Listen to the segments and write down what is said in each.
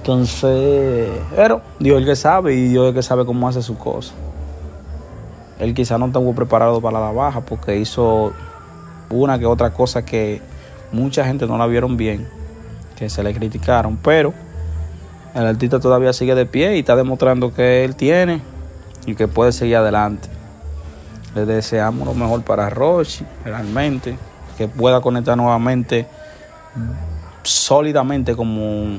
Entonces, pero Dios es el que sabe y Dios es el que sabe cómo hace su cosa. Él quizá no estuvo preparado para la baja porque hizo una que otra cosa que mucha gente no la vieron bien, que se le criticaron, pero el artista todavía sigue de pie y está demostrando que él tiene y que puede seguir adelante. Le deseamos lo mejor para Rochi, realmente, que pueda conectar nuevamente sólidamente como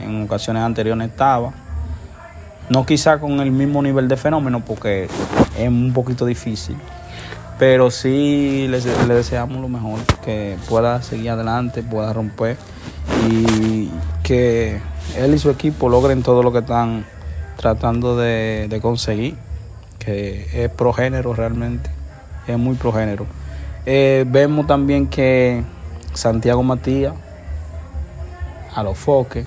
En ocasiones anteriores estaba. No quizá con el mismo nivel de fenómeno porque es un poquito difícil. Pero sí le, deseamos lo mejor, que pueda seguir adelante, pueda romper y que él y su equipo logren todo lo que están tratando de, de conseguir, que es progénero realmente, es muy progénero. Eh, vemos también que Santiago Matías, a los foques,